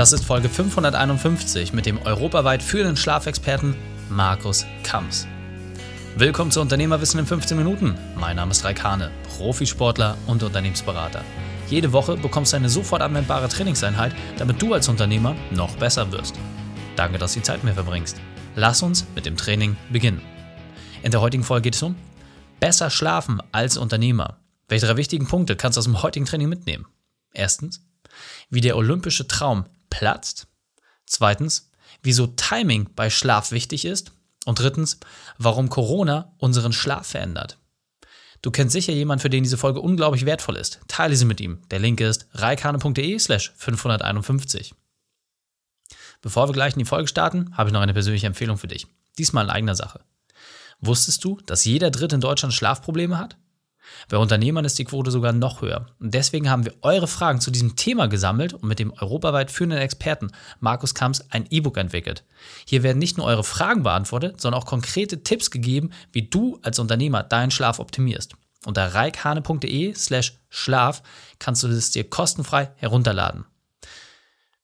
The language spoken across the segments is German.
Das ist Folge 551 mit dem europaweit führenden Schlafexperten Markus Kams. Willkommen zu Unternehmerwissen in 15 Minuten. Mein Name ist Raikane, Profisportler und Unternehmensberater. Jede Woche bekommst du eine sofort anwendbare Trainingseinheit, damit du als Unternehmer noch besser wirst. Danke, dass du die Zeit mit mir verbringst. Lass uns mit dem Training beginnen. In der heutigen Folge geht es um besser schlafen als Unternehmer. Welche drei wichtigen Punkte kannst du aus dem heutigen Training mitnehmen? Erstens, wie der olympische Traum platzt. Zweitens, wieso Timing bei Schlaf wichtig ist. Und drittens, warum Corona unseren Schlaf verändert. Du kennst sicher jemanden, für den diese Folge unglaublich wertvoll ist. Teile sie mit ihm. Der Link ist reikane.de slash 551. Bevor wir gleich in die Folge starten, habe ich noch eine persönliche Empfehlung für dich. Diesmal in eigener Sache. Wusstest du, dass jeder Dritte in Deutschland Schlafprobleme hat? Bei Unternehmern ist die Quote sogar noch höher. Und deswegen haben wir eure Fragen zu diesem Thema gesammelt und mit dem europaweit führenden Experten Markus Kamps ein E-Book entwickelt. Hier werden nicht nur eure Fragen beantwortet, sondern auch konkrete Tipps gegeben, wie du als Unternehmer deinen Schlaf optimierst. Unter reikhane.de slash Schlaf kannst du es dir kostenfrei herunterladen.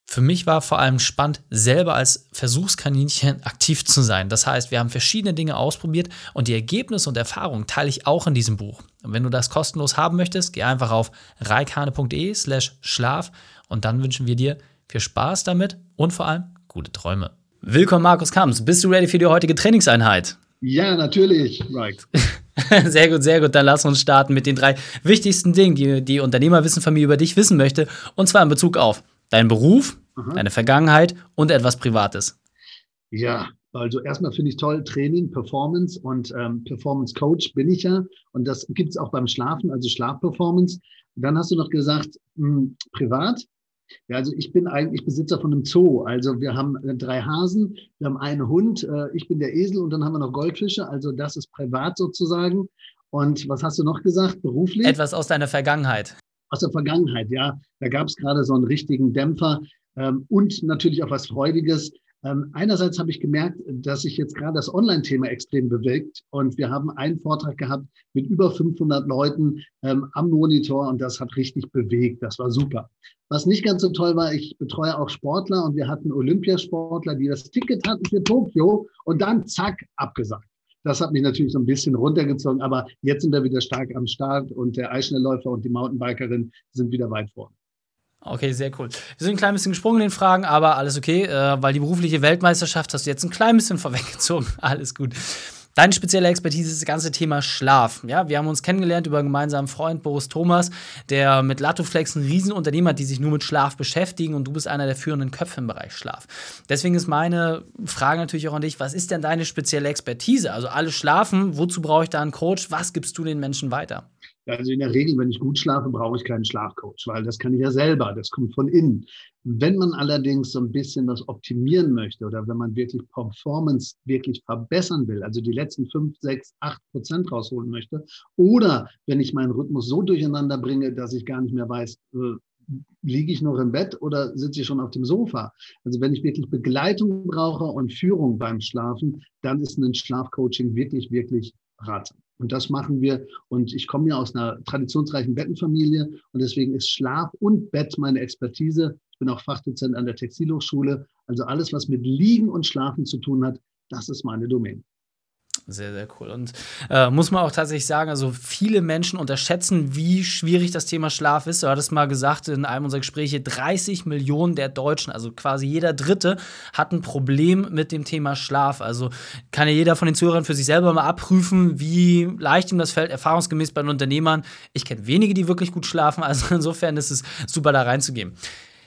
Für mich war vor allem spannend, selber als Versuchskaninchen aktiv zu sein. Das heißt, wir haben verschiedene Dinge ausprobiert und die Ergebnisse und Erfahrungen teile ich auch in diesem Buch. Und wenn du das kostenlos haben möchtest, geh einfach auf reikane.de slash Schlaf und dann wünschen wir dir viel Spaß damit und vor allem gute Träume. Willkommen, Markus Kamps. Bist du ready für die heutige Trainingseinheit? Ja, natürlich, right. Sehr gut, sehr gut. Dann lass uns starten mit den drei wichtigsten Dingen, die die Unternehmerwissenfamilie über dich wissen möchte. Und zwar in Bezug auf Dein Beruf, Aha. deine Vergangenheit und etwas Privates. Ja, also erstmal finde ich toll, Training, Performance und ähm, Performance Coach bin ich ja. Und das gibt es auch beim Schlafen, also Schlafperformance. Dann hast du noch gesagt, mh, hm, privat. Ja, also ich bin eigentlich Besitzer von einem Zoo. Also wir haben äh, drei Hasen, wir haben einen Hund, äh, ich bin der Esel und dann haben wir noch Goldfische. Also das ist privat sozusagen. Und was hast du noch gesagt, beruflich? Etwas aus deiner Vergangenheit aus der Vergangenheit, ja. Da gab es gerade so einen richtigen Dämpfer ähm, und natürlich auch was Freudiges. Ähm, einerseits habe ich gemerkt, dass sich jetzt gerade das Online-Thema extrem bewegt und wir haben einen Vortrag gehabt mit über 500 Leuten ähm, am Monitor und das hat richtig bewegt. Das war super. Was nicht ganz so toll war, ich betreue auch Sportler und wir hatten Olympiasportler, die das Ticket hatten für Tokio und dann zack, abgesagt. Das hat mich natürlich so ein bisschen runtergezogen, aber jetzt sind wir wieder stark am Start und der Eisschnellläufer und die Mountainbikerin sind wieder weit vorne. Okay, sehr cool. Wir sind ein klein bisschen gesprungen in den Fragen, aber alles okay, äh, weil die berufliche Weltmeisterschaft hast du jetzt ein klein bisschen vorweggezogen. Alles gut. Deine spezielle Expertise ist das ganze Thema Schlaf. Ja, wir haben uns kennengelernt über einen gemeinsamen Freund Boris Thomas, der mit Latoflex ein Riesenunternehmen hat, die sich nur mit Schlaf beschäftigen und du bist einer der führenden Köpfe im Bereich Schlaf. Deswegen ist meine Frage natürlich auch an dich, was ist denn deine spezielle Expertise? Also alle schlafen, wozu brauche ich da einen Coach? Was gibst du den Menschen weiter? Also in der Regel, wenn ich gut schlafe, brauche ich keinen Schlafcoach, weil das kann ich ja selber, das kommt von innen. Wenn man allerdings so ein bisschen was optimieren möchte oder wenn man wirklich Performance wirklich verbessern will, also die letzten fünf, sechs, acht Prozent rausholen möchte, oder wenn ich meinen Rhythmus so durcheinander bringe, dass ich gar nicht mehr weiß, äh, liege ich noch im Bett oder sitze ich schon auf dem Sofa? Also wenn ich wirklich Begleitung brauche und Führung beim Schlafen, dann ist ein Schlafcoaching wirklich, wirklich ratsam. Und das machen wir. Und ich komme ja aus einer traditionsreichen Bettenfamilie und deswegen ist Schlaf und Bett meine Expertise. Ich bin auch Fachdozent an der Textilhochschule. Also alles, was mit Liegen und Schlafen zu tun hat, das ist meine Domäne. Sehr, sehr cool. Und äh, muss man auch tatsächlich sagen, also viele Menschen unterschätzen, wie schwierig das Thema Schlaf ist. Du hattest mal gesagt in einem unserer Gespräche, 30 Millionen der Deutschen, also quasi jeder Dritte, hat ein Problem mit dem Thema Schlaf. Also kann ja jeder von den Zuhörern für sich selber mal abprüfen, wie leicht ihm das fällt, erfahrungsgemäß bei den Unternehmern. Ich kenne wenige, die wirklich gut schlafen, also insofern ist es super, da reinzugehen.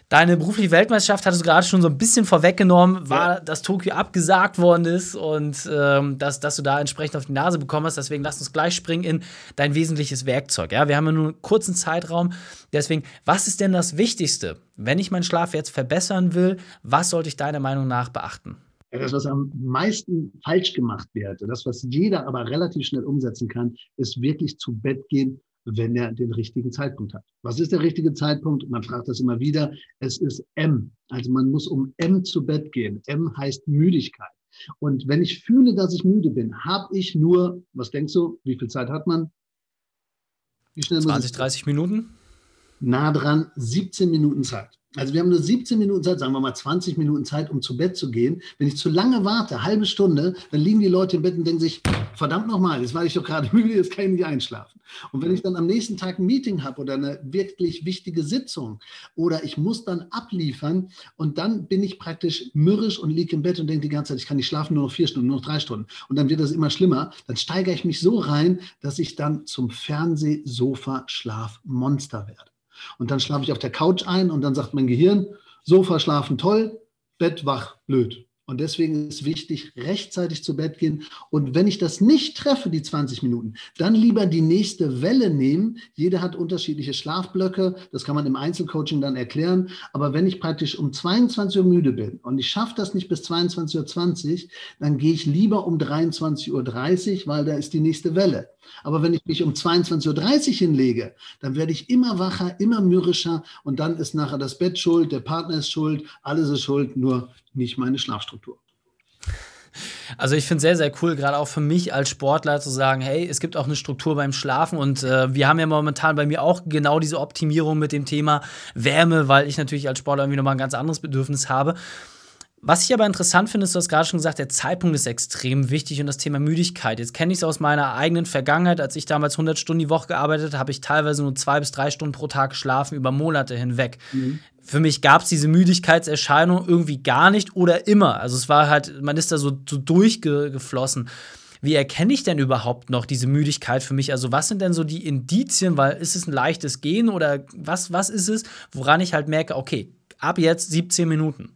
Deine berufliche Weltmeisterschaft hattest du gerade schon so ein bisschen vorweggenommen, war, ja. dass Tokio abgesagt worden ist und ähm, dass, dass du da entsprechend auf die Nase bekommen hast. Deswegen lass uns gleich springen in dein wesentliches Werkzeug. Ja, wir haben ja nur einen kurzen Zeitraum. Deswegen, was ist denn das Wichtigste, wenn ich meinen Schlaf jetzt verbessern will? Was sollte ich deiner Meinung nach beachten? Ja, das, was am meisten falsch gemacht wird, das, was jeder aber relativ schnell umsetzen kann, ist wirklich zu Bett gehen wenn er den richtigen Zeitpunkt hat. Was ist der richtige Zeitpunkt? Man fragt das immer wieder. Es ist M. Also man muss um M zu Bett gehen. M heißt Müdigkeit. Und wenn ich fühle, dass ich müde bin, habe ich nur, was denkst du, wie viel Zeit hat man? Wie schnell 20, 30 Minuten? Nah dran 17 Minuten Zeit. Also wir haben nur 17 Minuten Zeit, sagen wir mal 20 Minuten Zeit, um zu Bett zu gehen. Wenn ich zu lange warte, halbe Stunde, dann liegen die Leute im Bett und denken sich, verdammt nochmal, jetzt war ich doch gerade müde, jetzt kann ich nicht einschlafen. Und wenn ich dann am nächsten Tag ein Meeting habe oder eine wirklich wichtige Sitzung oder ich muss dann abliefern und dann bin ich praktisch mürrisch und liege im Bett und denke die ganze Zeit, ich kann nicht schlafen, nur noch vier Stunden, nur noch drei Stunden. Und dann wird das immer schlimmer. Dann steigere ich mich so rein, dass ich dann zum Fernsehsofa-Schlafmonster werde. Und dann schlafe ich auf der Couch ein und dann sagt mein Gehirn, Sofa schlafen toll, Bett wach blöd. Und deswegen ist wichtig, rechtzeitig zu Bett gehen. Und wenn ich das nicht treffe, die 20 Minuten, dann lieber die nächste Welle nehmen. Jeder hat unterschiedliche Schlafblöcke. Das kann man im Einzelcoaching dann erklären. Aber wenn ich praktisch um 22 Uhr müde bin und ich schaffe das nicht bis 22.20 Uhr, dann gehe ich lieber um 23.30 Uhr, weil da ist die nächste Welle. Aber wenn ich mich um 22.30 Uhr hinlege, dann werde ich immer wacher, immer mürrischer und dann ist nachher das Bett schuld, der Partner ist schuld, alles ist schuld, nur nicht meine Schlafstruktur. Also ich finde es sehr, sehr cool, gerade auch für mich als Sportler zu sagen, hey, es gibt auch eine Struktur beim Schlafen und äh, wir haben ja momentan bei mir auch genau diese Optimierung mit dem Thema Wärme, weil ich natürlich als Sportler irgendwie nochmal ein ganz anderes Bedürfnis habe. Was ich aber interessant finde, ist, du hast gerade schon gesagt, der Zeitpunkt ist extrem wichtig und das Thema Müdigkeit. Jetzt kenne ich es aus meiner eigenen Vergangenheit. Als ich damals 100 Stunden die Woche gearbeitet habe, habe ich teilweise nur zwei bis drei Stunden pro Tag geschlafen über Monate hinweg. Mhm. Für mich gab es diese Müdigkeitserscheinung irgendwie gar nicht oder immer. Also es war halt, man ist da so, so durchgeflossen. Wie erkenne ich denn überhaupt noch diese Müdigkeit für mich? Also, was sind denn so die Indizien? Weil ist es ein leichtes Gehen oder was, was ist es, woran ich halt merke, okay, ab jetzt 17 Minuten?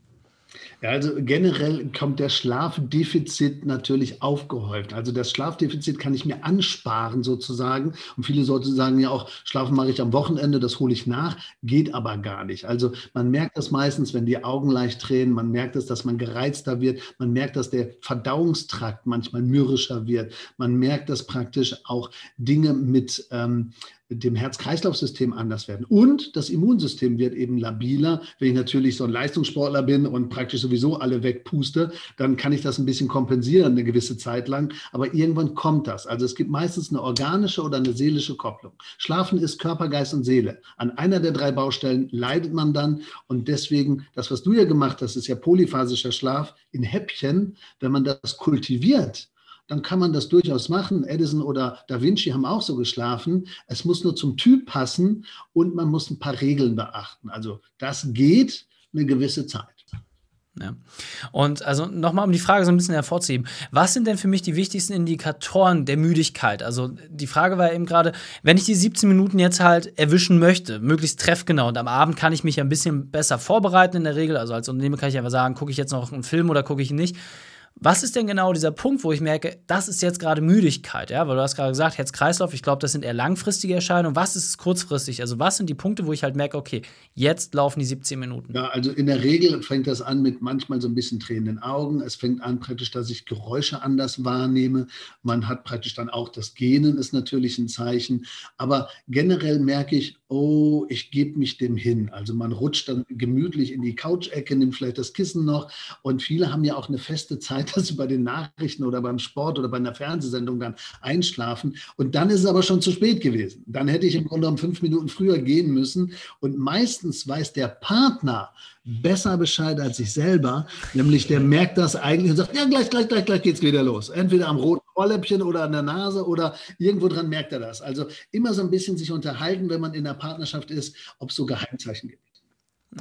Ja, also generell kommt der Schlafdefizit natürlich aufgehäuft. Also das Schlafdefizit kann ich mir ansparen sozusagen. Und viele Leute sagen ja auch, schlafen mache ich am Wochenende, das hole ich nach. Geht aber gar nicht. Also man merkt das meistens, wenn die Augen leicht tränen. Man merkt es, dass man gereizter wird. Man merkt, dass der Verdauungstrakt manchmal mürrischer wird. Man merkt, dass praktisch auch Dinge mit ähm, dem Herz-Kreislauf-System anders werden. Und das Immunsystem wird eben labiler. Wenn ich natürlich so ein Leistungssportler bin und praktisch sowieso alle wegpuste, dann kann ich das ein bisschen kompensieren eine gewisse Zeit lang. Aber irgendwann kommt das. Also es gibt meistens eine organische oder eine seelische Kopplung. Schlafen ist Körper, Geist und Seele. An einer der drei Baustellen leidet man dann. Und deswegen, das, was du ja gemacht hast, ist ja polyphasischer Schlaf in Häppchen. Wenn man das kultiviert, dann kann man das durchaus machen. Edison oder Da Vinci haben auch so geschlafen. Es muss nur zum Typ passen und man muss ein paar Regeln beachten. Also das geht eine gewisse Zeit. Ja. Und also nochmal, um die Frage so ein bisschen hervorzuheben, was sind denn für mich die wichtigsten Indikatoren der Müdigkeit? Also die Frage war eben gerade, wenn ich die 17 Minuten jetzt halt erwischen möchte, möglichst treffgenau und am Abend kann ich mich ein bisschen besser vorbereiten in der Regel, also als Unternehmer kann ich einfach sagen, gucke ich jetzt noch einen Film oder gucke ich nicht was ist denn genau dieser Punkt, wo ich merke, das ist jetzt gerade Müdigkeit? Ja, weil du hast gerade gesagt, Herz-Kreislauf, ich glaube, das sind eher langfristige Erscheinungen. Was ist kurzfristig? Also, was sind die Punkte, wo ich halt merke, okay, jetzt laufen die 17 Minuten? Ja, also in der Regel fängt das an mit manchmal so ein bisschen tränenden Augen. Es fängt an praktisch, dass ich Geräusche anders wahrnehme. Man hat praktisch dann auch das Gähnen, ist natürlich ein Zeichen. Aber generell merke ich, oh, ich gebe mich dem hin. Also man rutscht dann gemütlich in die Couch-Ecke, nimmt vielleicht das Kissen noch. Und viele haben ja auch eine feste Zeit, dass sie bei den Nachrichten oder beim Sport oder bei einer Fernsehsendung dann einschlafen. Und dann ist es aber schon zu spät gewesen. Dann hätte ich im Grunde um fünf Minuten früher gehen müssen. Und meistens weiß der Partner besser Bescheid als ich selber. Nämlich der merkt das eigentlich und sagt, ja, gleich, gleich, gleich, gleich geht's wieder los. Entweder am roten Ohrläppchen oder an der Nase oder irgendwo dran merkt er das. Also immer so ein bisschen sich unterhalten, wenn man in der Partnerschaft ist, ob es so Geheimzeichen gibt.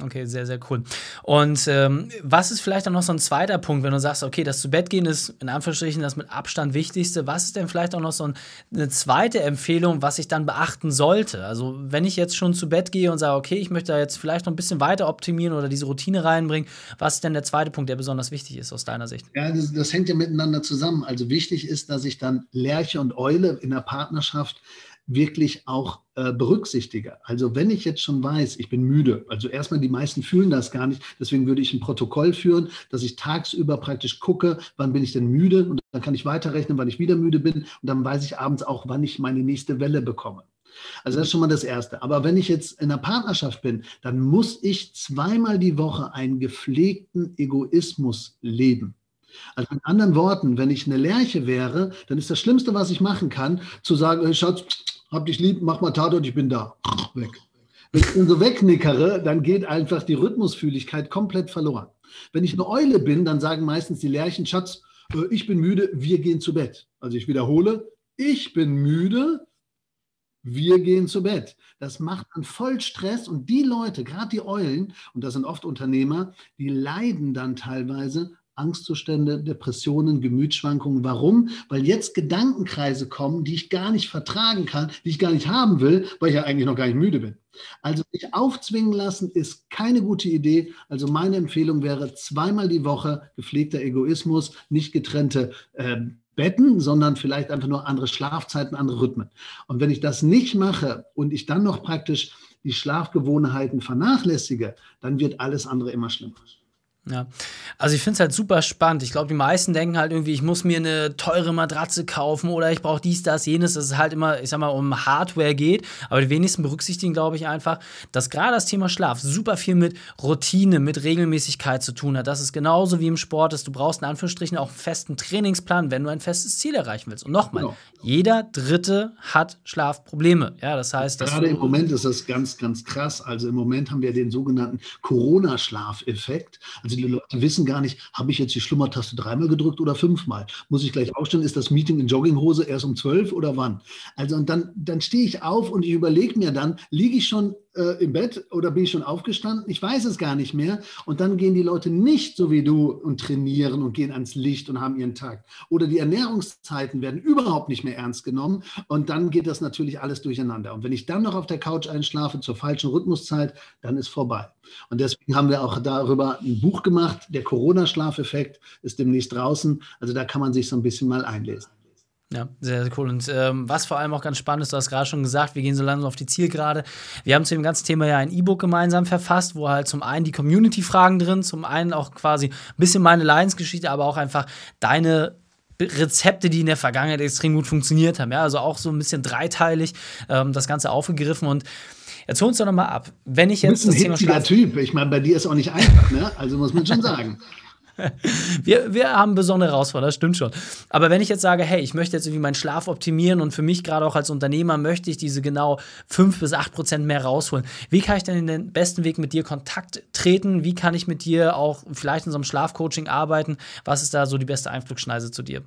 Okay, sehr, sehr cool. Und ähm, was ist vielleicht auch noch so ein zweiter Punkt, wenn du sagst, okay, das zu Bett gehen ist in Anführungsstrichen das mit Abstand wichtigste. Was ist denn vielleicht auch noch so ein, eine zweite Empfehlung, was ich dann beachten sollte? Also, wenn ich jetzt schon zu Bett gehe und sage, okay, ich möchte da jetzt vielleicht noch ein bisschen weiter optimieren oder diese Routine reinbringen, was ist denn der zweite Punkt, der besonders wichtig ist aus deiner Sicht? Ja, das, das hängt ja miteinander zusammen. Also, wichtig ist, dass ich dann Lerche und Eule in der Partnerschaft wirklich auch äh, berücksichtige. Also wenn ich jetzt schon weiß, ich bin müde, also erstmal die meisten fühlen das gar nicht, deswegen würde ich ein Protokoll führen, dass ich tagsüber praktisch gucke, wann bin ich denn müde und dann kann ich weiterrechnen, wann ich wieder müde bin und dann weiß ich abends auch, wann ich meine nächste Welle bekomme. Also das ist schon mal das Erste. Aber wenn ich jetzt in einer Partnerschaft bin, dann muss ich zweimal die Woche einen gepflegten Egoismus leben. Also mit anderen Worten, wenn ich eine Lerche wäre, dann ist das Schlimmste, was ich machen kann, zu sagen, Schatz, hab dich lieb, mach mal Tatort, ich bin da. Weg. Wenn ich so wegnickere, dann geht einfach die Rhythmusfühligkeit komplett verloren. Wenn ich eine Eule bin, dann sagen meistens die Lerchen, Schatz, äh, ich bin müde, wir gehen zu Bett. Also ich wiederhole, ich bin müde, wir gehen zu Bett. Das macht dann voll Stress und die Leute, gerade die Eulen, und das sind oft Unternehmer, die leiden dann teilweise Angstzustände, Depressionen, Gemütsschwankungen. Warum? Weil jetzt Gedankenkreise kommen, die ich gar nicht vertragen kann, die ich gar nicht haben will, weil ich ja eigentlich noch gar nicht müde bin. Also sich aufzwingen lassen ist keine gute Idee. Also meine Empfehlung wäre zweimal die Woche gepflegter Egoismus, nicht getrennte äh, Betten, sondern vielleicht einfach nur andere Schlafzeiten, andere Rhythmen. Und wenn ich das nicht mache und ich dann noch praktisch die Schlafgewohnheiten vernachlässige, dann wird alles andere immer schlimmer. Ja, also ich finde es halt super spannend. Ich glaube, die meisten denken halt irgendwie, ich muss mir eine teure Matratze kaufen oder ich brauche dies, das, jenes, dass es halt immer, ich sag mal, um Hardware geht. Aber die wenigsten berücksichtigen, glaube ich, einfach, dass gerade das Thema Schlaf super viel mit Routine, mit Regelmäßigkeit zu tun hat. Das ist genauso wie im Sport ist. Du brauchst in Anführungsstrichen auch einen festen Trainingsplan, wenn du ein festes Ziel erreichen willst. Und nochmal, genau. jeder Dritte hat Schlafprobleme. Ja, das heißt, dass gerade im Moment ist das ganz, ganz krass. Also im Moment haben wir den sogenannten Corona-Schlafeffekt. Also also Leute wissen gar nicht, habe ich jetzt die Schlummertaste dreimal gedrückt oder fünfmal? Muss ich gleich aufstellen, ist das Meeting in Jogginghose erst um zwölf oder wann? Also und dann, dann stehe ich auf und ich überlege mir dann, liege ich schon äh, im Bett oder bin ich schon aufgestanden? Ich weiß es gar nicht mehr. Und dann gehen die Leute nicht so wie du und trainieren und gehen ans Licht und haben ihren Tag. Oder die Ernährungszeiten werden überhaupt nicht mehr ernst genommen. Und dann geht das natürlich alles durcheinander. Und wenn ich dann noch auf der Couch einschlafe zur falschen Rhythmuszeit, dann ist vorbei. Und deswegen haben wir auch darüber ein Buch gemacht. Der Corona-Schlafeffekt ist demnächst draußen. Also da kann man sich so ein bisschen mal einlesen. Ja, sehr, sehr cool. Und ähm, was vor allem auch ganz spannend ist, du hast gerade schon gesagt, wir gehen so langsam auf die Zielgerade. Wir haben zu dem ganzen Thema ja ein E-Book gemeinsam verfasst, wo halt zum einen die Community-Fragen drin, zum einen auch quasi ein bisschen meine Leidensgeschichte, aber auch einfach deine Rezepte, die in der Vergangenheit extrem gut funktioniert haben. Ja, also auch so ein bisschen dreiteilig ähm, das Ganze aufgegriffen und Jetzt hol uns doch nochmal ab. Wenn ich jetzt du bist ein das Typ. Ich meine, bei dir ist auch nicht einfach, ne? Also muss man schon sagen. wir, wir haben besondere Herausforderungen, das stimmt schon. Aber wenn ich jetzt sage, hey, ich möchte jetzt irgendwie meinen Schlaf optimieren und für mich gerade auch als Unternehmer möchte ich diese genau 5 bis 8 Prozent mehr rausholen, wie kann ich denn in den besten Weg mit dir Kontakt treten? Wie kann ich mit dir auch vielleicht in so einem Schlafcoaching arbeiten? Was ist da so die beste Einflugschneise zu dir?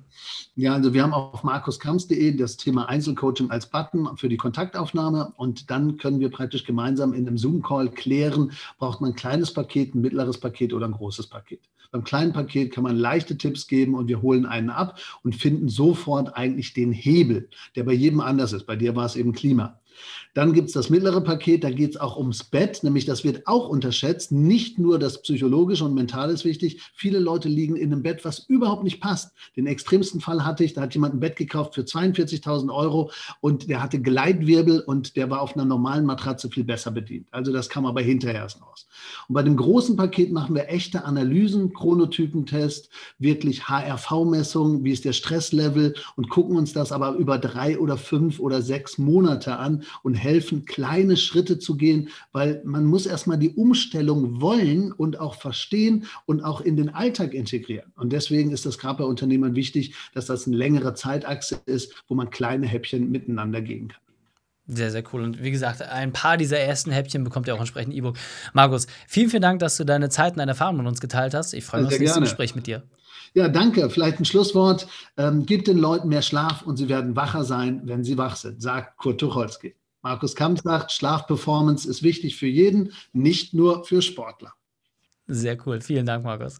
Ja, also wir haben auf markuskamps.de das Thema Einzelcoaching als Button für die Kontaktaufnahme und dann können wir praktisch gemeinsam in einem Zoom-Call klären, braucht man ein kleines Paket, ein mittleres Paket oder ein großes Paket. Beim kleinen Paket kann man leichte Tipps geben und wir holen einen ab und finden sofort eigentlich den Hebel, der bei jedem anders ist. Bei dir war es eben Klima. Dann gibt es das mittlere Paket, da geht es auch ums Bett, nämlich das wird auch unterschätzt. Nicht nur das Psychologische und Mentale ist wichtig. Viele Leute liegen in einem Bett, was überhaupt nicht passt. Den extremsten Fall hatte ich, da hat jemand ein Bett gekauft für 42.000 Euro und der hatte Gleitwirbel und der war auf einer normalen Matratze viel besser bedient. Also das kam aber hinterher erst raus. Und bei dem großen Paket machen wir echte Analysen, Chronotypentest, wirklich HRV-Messungen, wie ist der Stresslevel und gucken uns das aber über drei oder fünf oder sechs Monate an und helfen, kleine Schritte zu gehen, weil man muss erstmal die Umstellung wollen und auch verstehen und auch in den Alltag integrieren. Und deswegen ist das gerade bei Unternehmern wichtig, dass das eine längere Zeitachse ist, wo man kleine Häppchen miteinander gehen kann. Sehr, sehr cool. Und wie gesagt, ein paar dieser ersten Häppchen bekommt ihr auch entsprechend E-Book. Markus, vielen, vielen Dank, dass du deine Zeit und deine Erfahrungen mit uns geteilt hast. Ich freue mich auf das nächste Gespräch mit dir. Ja, danke. Vielleicht ein Schlusswort. Ähm, gebt den Leuten mehr Schlaf und sie werden wacher sein, wenn sie wach sind, sagt Kurt Tucholsky. Markus Kamp sagt, Schlafperformance ist wichtig für jeden, nicht nur für Sportler. Sehr cool. Vielen Dank, Markus.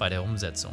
bei der Umsetzung.